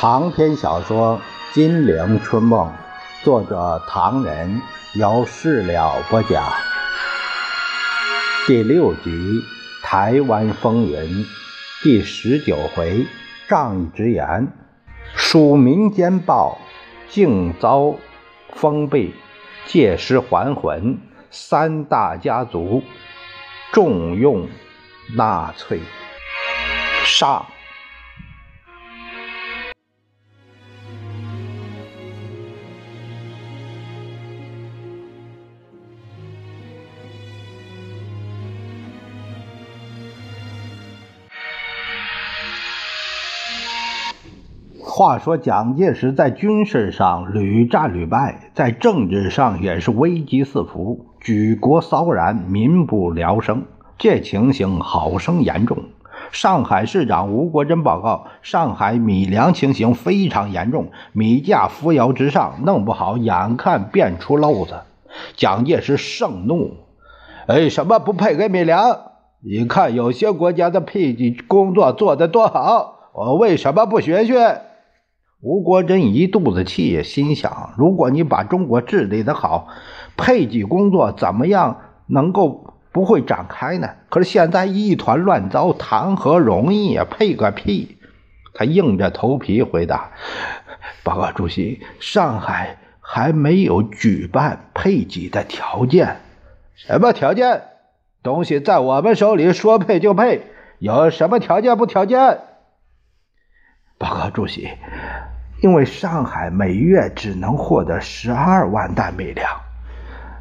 长篇小说《金陵春梦》，作者唐人，由事了播讲。第六集《台湾风云》第十九回仗义直言，署民间报竟遭封闭，借尸还魂，三大家族重用纳粹。上。话说蒋介石在军事上屡战屡败，在政治上也是危机四伏，举国骚然，民不聊生。这情形好生严重。上海市长吴国桢报告，上海米粮情形非常严重，米价扶摇直上，弄不好眼看变出漏子。蒋介石盛怒：“哎，什么不配给米粮？你看有些国家的配给工作做得多好，我为什么不学学？”吴国桢一肚子气，心想：如果你把中国治理的好，配给工作怎么样能够不会展开呢？可是现在一团乱糟，谈何容易啊！配个屁！他硬着头皮回答：“报告主席，上海还没有举办配给的条件。什么条件？东西在我们手里，说配就配。有什么条件不条件？报告主席。”因为上海每月只能获得十二万担米粮，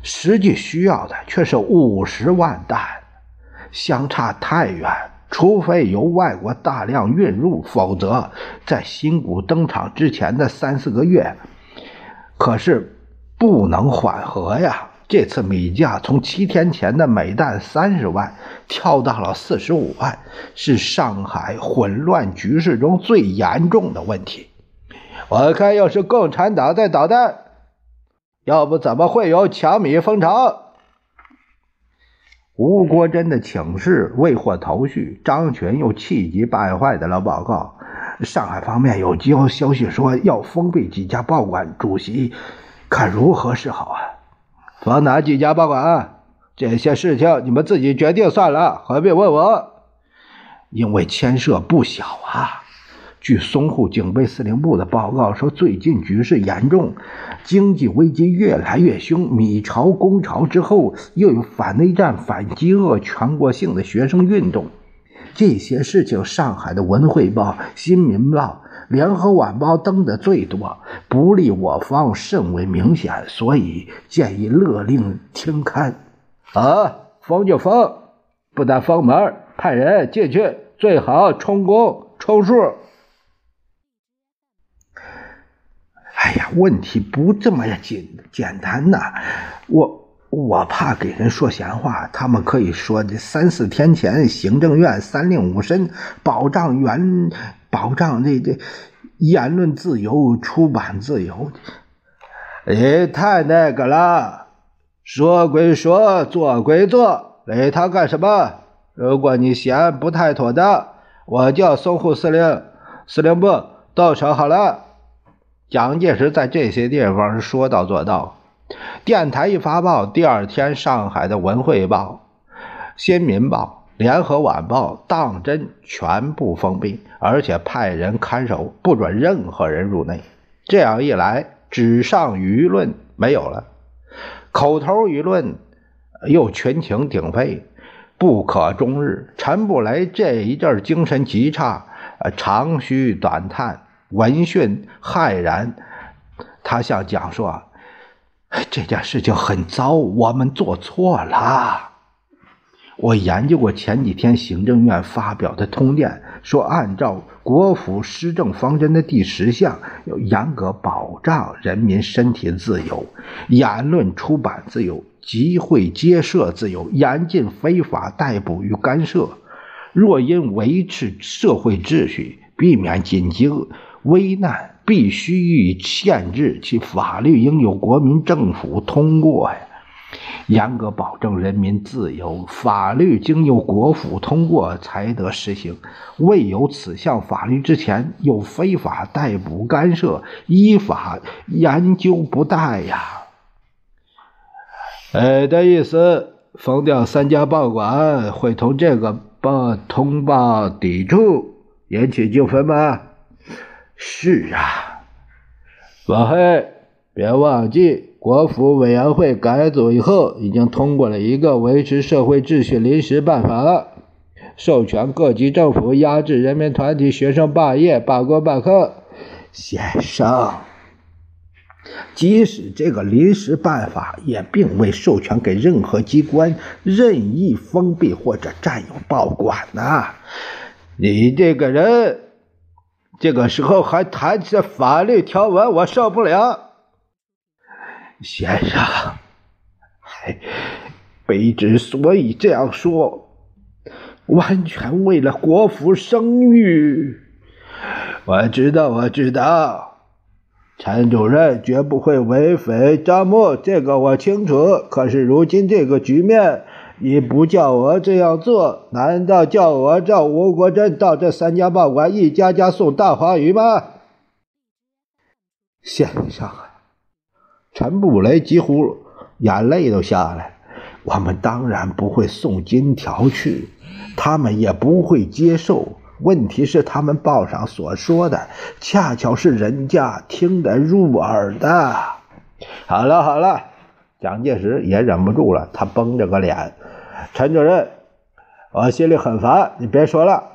实际需要的却是五十万担，相差太远。除非由外国大量运入，否则在新股登场之前的三四个月，可是不能缓和呀。这次米价从七天前的每担三十万跳到了四十五万，是上海混乱局势中最严重的问题。我看，要是共产党在捣蛋，要不怎么会有抢米风潮？吴国桢的请示未获头绪，张群又气急败坏的了报告：上海方面有交消息说要封闭几家报馆，主席看如何是好啊？往哪几家报馆？这些事情你们自己决定算了，何必问我？因为牵涉不小啊。据淞沪警备司令部的报告说，最近局势严重，经济危机越来越凶。米朝攻潮之后，又有反内战、反饥饿、全国性的学生运动，这些事情，上海的《文汇报》《新民报》《联合晚报》登的最多，不利我方甚为明显，所以建议勒令停刊。啊，封就封，不但封门，派人进去，最好充公充数。哎呀，问题不这么简简单呐！我我怕给人说闲话，他们可以说这三四天前行政院三令五申保障原保障这这言论自由、出版自由，哎，太那个了！说归说，做归做，理他干什么？如果你嫌不太妥当，我叫淞沪司令司令部到手好了。蒋介石在这些地方是说到做到。电台一发报，第二天上海的《文汇报》《新民报》《联合晚报》当真全部封闭，而且派人看守，不准任何人入内。这样一来，纸上舆论没有了，口头舆论又群情鼎沸，不可终日。陈布雷这一阵精神极差，长吁短叹。闻讯骇然，他向蒋说：“这件事情很糟，我们做错了。我研究过前几天行政院发表的通电，说按照国府施政方针的第十项，要严格保障人民身体自由、言论出版自由、集会结社自由，严禁非法逮捕与干涉。若因维持社会秩序，避免紧急。”危难必须予以限制，其法律应由国民政府通过呀。严格保证人民自由，法律经由国府通过才得实行。未有此项法律之前，又非法逮捕干涉，依法研究不贷呀。哎，的意思，封掉三家报馆会同这个报通报抵触，引起纠纷吗？是啊，王黑，别忘记。国府委员会改组以后，已经通过了一个维持社会秩序临时办法了，授权各级政府压制人民团体、学生罢业、罢工罢课。先生，即使这个临时办法也并未授权给任何机关任意封闭或者占有报馆呐。你这个人，这个时候还谈这法律条文，我受不了。先生，卑职所以这样说，完全为了国府声誉。我知道，我知道，陈主任绝不会为非招募，这个我清楚。可是如今这个局面，你不叫我这样做，难道叫我叫吴国珍到这三家报馆一家家送大黄鱼吗？先生。陈布雷几乎眼泪都下来。我们当然不会送金条去，他们也不会接受。问题是，他们报上所说的，恰巧是人家听得入耳的。好了好了，蒋介石也忍不住了，他绷着个脸。陈主任，我心里很烦，你别说了。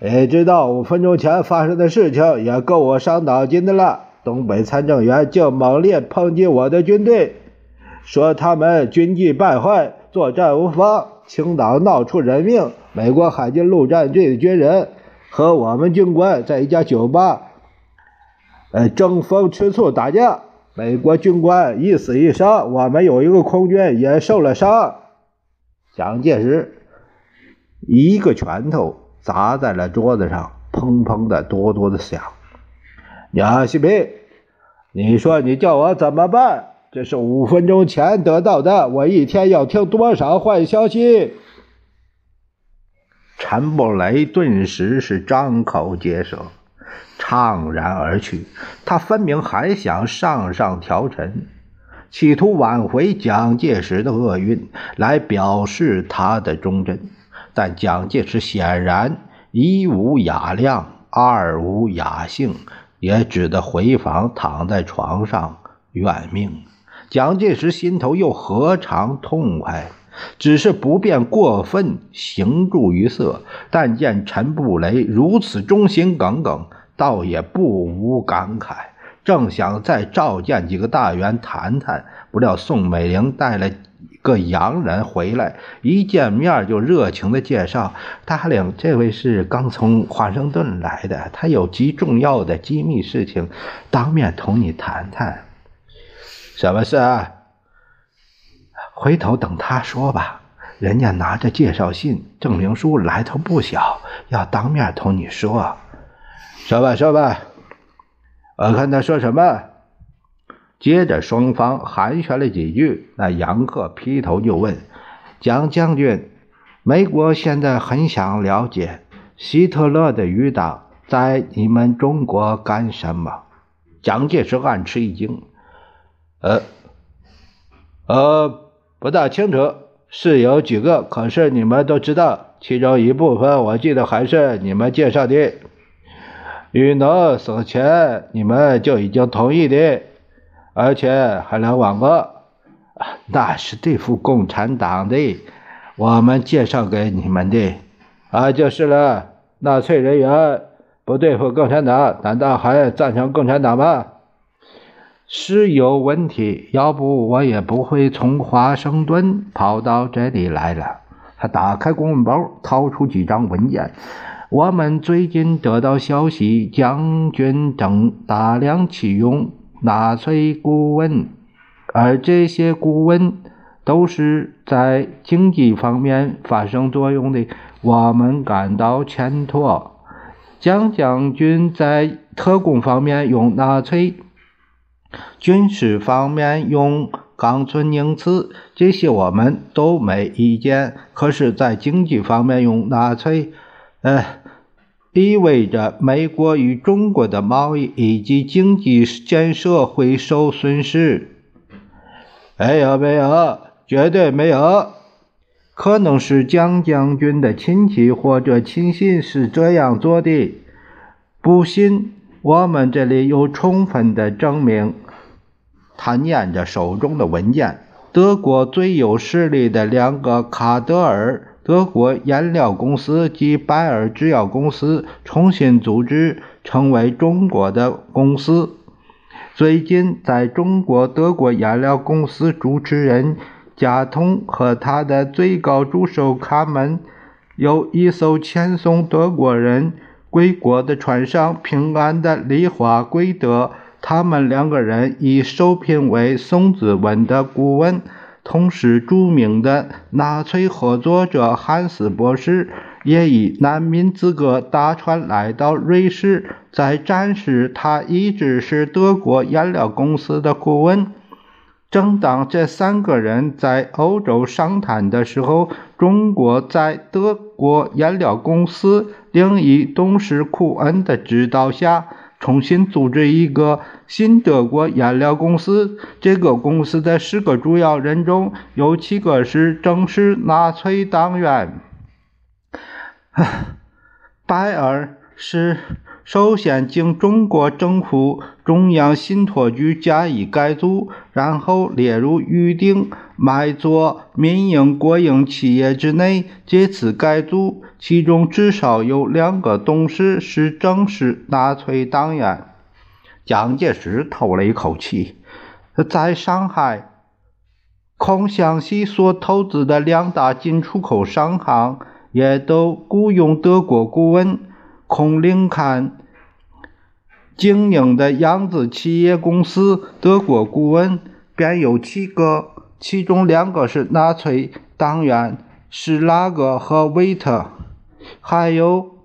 你知道五分钟前发生的事情，也够我伤脑筋的了。东北参政员就猛烈抨击我的军队，说他们军纪败坏，作战无方。青岛闹出人命，美国海军陆战队的军人和我们军官在一家酒吧，呃，争风吃醋打架，美国军官一死一伤，我们有一个空军也受了伤。蒋介石一个拳头砸在了桌子上，砰砰的，多多的响。杨锡平，你说你叫我怎么办？这是五分钟前得到的，我一天要听多少坏消息？陈布雷顿时是张口结舌，怅然而去。他分明还想上上调陈，企图挽回蒋介石的厄运，来表示他的忠贞。但蒋介石显然一无雅量，二无雅兴。也只得回房，躺在床上怨命。蒋介石心头又何尝痛快？只是不便过分形注于色。但见陈布雷如此忠心耿耿，倒也不无感慨。正想再召见几个大员谈谈，不料宋美龄带来。个洋人回来，一见面就热情的介绍：“达令，这位是刚从华盛顿来的，他有极重要的机密事情，当面同你谈谈。什么事啊？回头等他说吧。人家拿着介绍信、证明书，来头不小，要当面同你说。说吧，说吧，我看他说什么。”接着，双方寒暄了几句。那杨克劈头就问：“蒋将军，美国现在很想了解希特勒的余党在你们中国干什么？”蒋介石暗吃一惊：“呃，呃，不大清楚，是有几个，可是你们都知道，其中一部分我记得还是你们介绍的。与农死前，你们就已经同意的。”而且还来往过，那是对付共产党的，我们介绍给你们的，啊，就是了。纳粹人员不对付共产党，难道还赞成共产党吗？是有问题，要不我也不会从华盛顿跑到这里来了。他打开公文包，掏出几张文件。我们最近得到消息，将军正大量启用。纳粹顾问，而这些顾问都是在经济方面发生作用的，我们感到欠妥。蒋将军在特工方面用纳粹，军事方面用冈村宁次，这些我们都没意见。可是，在经济方面用纳粹，呃，意味着美国与中国的贸易以及经济建设会受损失。没有，没有，绝对没有。可能是蒋将军的亲戚或者亲信是这样做的。不信，我们这里有充分的证明。他念着手中的文件。德国最有实力的两个卡德尔德国颜料公司及拜耳制药公司重新组织，成为中国的公司。最近，在中国德国颜料公司主持人。贾通和他的最高助手卡门有一艘遣送德国人归国的船上平安的离华归德。他们两个人已受聘为宋子文的顾问，同时著名的纳粹合作者汉斯博士也以难民资格搭船来到瑞士，在展示他一直是德国颜料公司的顾问。正当这三个人在欧洲商谈的时候，中国在德国颜料公司另一董事库恩的指导下，重新组织一个新德国颜料公司。这个公司的十个主要人中有七个是正式纳粹党员。拜尔是。首先，经中国政府中央信托局加以改组，然后列入预定买作民营国营企业之内。这次改组，其中至少有两个董事是正式纳粹党员。蒋介石透了一口气，在上海，孔祥熙所投资的两大进出口商行也都雇佣德国顾问孔令侃。经营的扬子企业公司德国顾问便有七个，其中两个是纳粹党员，施拉格和维特，还有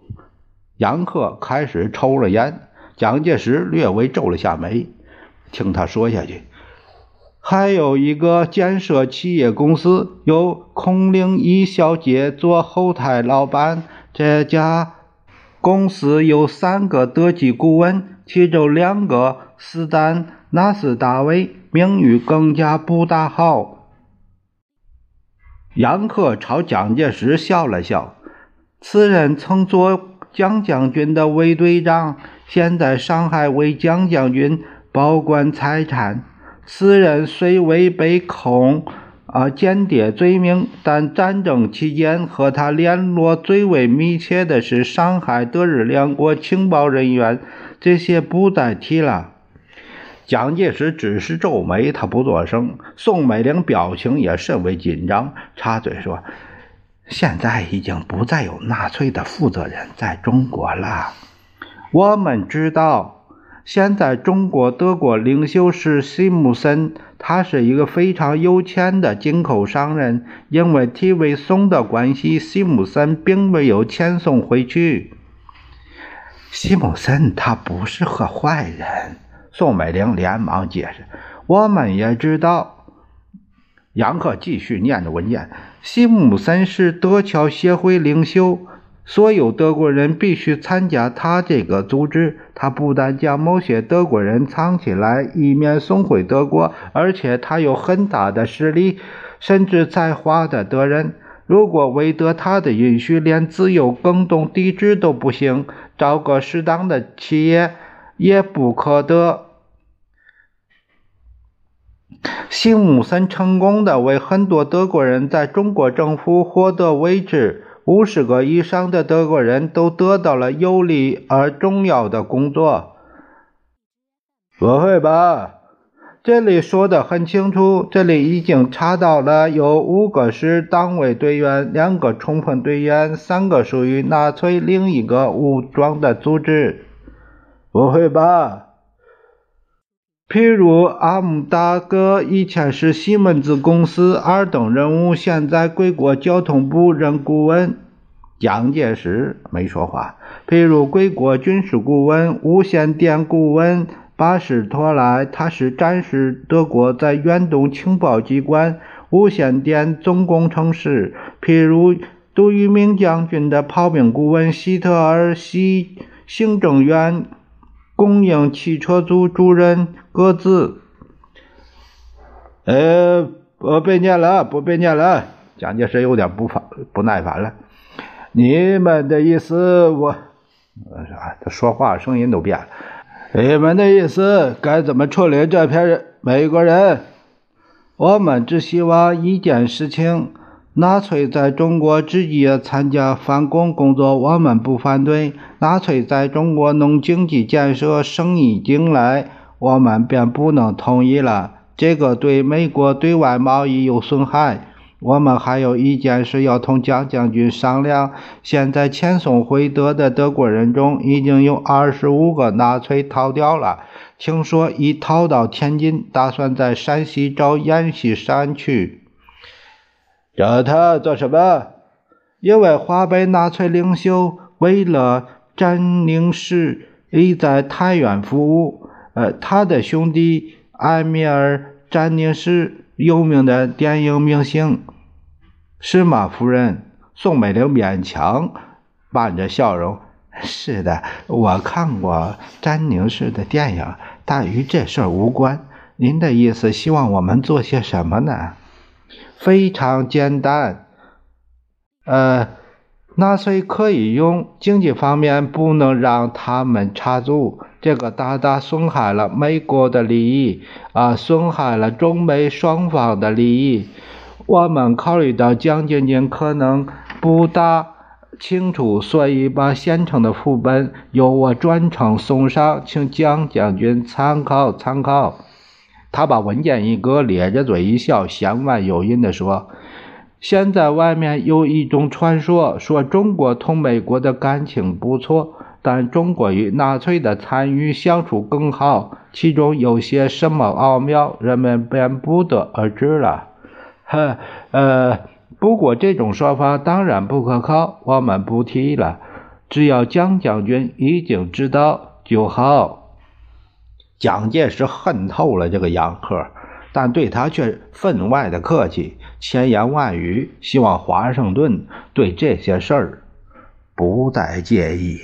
杨克开始抽了烟。蒋介石略微皱了下眉，听他说下去，还有一个建设企业公司，由孔令一小姐做后台老板。这家公司有三个德籍顾问。其中两个斯坦纳斯大卫名誉更加不大好。杨克朝蒋介石笑了笑，此人曾做蒋将军的卫队长，现在上海为蒋将军保管财产。此人虽未被控啊间谍罪名，但战争期间和他联络最为密切的是上海德日两国情报人员。这些不再提了。蒋介石只是皱眉，他不作声。宋美龄表情也甚为紧张，插嘴说：“现在已经不再有纳粹的负责人在中国了。我们知道，现在中国德国领袖是西姆森，他是一个非常有钱的进口商人。因为提为松的关系，西姆森并没有遣送回去。”西姆森他不是个坏人，宋美龄连忙解释。我们也知道，杨克继续念着文件。西姆森是德侨协会领袖，所有德国人必须参加他这个组织。他不但将某些德国人藏起来，以免送回德国，而且他有很大的实力，甚至在华的德人。如果未得他的允许，连自由更动抵制都不行。找个适当的企业也不可得。西姆森成功的为很多德国人在中国政府获得位置，五十个以上的德国人都得到了有利而重要的工作。不会吧？这里说的很清楚，这里已经查到了，有五个是党卫队员，两个冲锋队员，三个属于纳粹另一个武装的组织。不会吧？譬如阿姆大哥以前是西门子公司二等人物，现在归国交通部任顾问。蒋介石没说话。譬如归国军事顾问、无线电顾问。巴士托莱，他是战时德国在远东情报机关无线电总工程师，譬如杜聿明将军的炮兵顾问希特尔西行政院供应汽车组主任各自。呃，不别念了，不别念了。蒋介石有点不烦不耐烦了。你们的意思，我，啊，他说话声音都变了。你们的意思该怎么处理这批美国人？我们只希望一件事情：纳粹在中国直接参加反攻工作，我们不反对；纳粹在中国弄经济建设、生意进来，我们便不能同意了。这个对美国对外贸易有损害。我们还有一件事要同蒋将军商量。现在遣送回德的德国人中，已经有二十五个纳粹逃掉了。听说已逃到天津，打算在山西找阎锡山去。找他做什么？因为华北纳粹领袖为了占领时已在太原服务。呃，他的兄弟埃米尔·占领时有名的电影明星。是吗，夫人？宋美龄勉强扮着笑容。是的，我看过詹宁式的电影，但与这事无关。您的意思，希望我们做些什么呢？非常简单。呃，纳粹可以用经济方面不能让他们插足，这个大大损害了美国的利益啊，损害了中美双方的利益。我们考虑到蒋经军可能不大清楚，所以把现成的副本由我专程送上，请蒋将军参考参考。他把文件一搁，咧着嘴一笑，弦外有音地说：“现在外面有一种传说，说中国同美国的感情不错，但中国与纳粹的参与相处更好，其中有些什么奥妙，人们便不得而知了。”呵，呃，不过这种说法当然不可靠，我们不提了。只要蒋将军已经知道就好。蒋介石恨透了这个杨克，但对他却分外的客气，千言万语，希望华盛顿对这些事儿不再介意。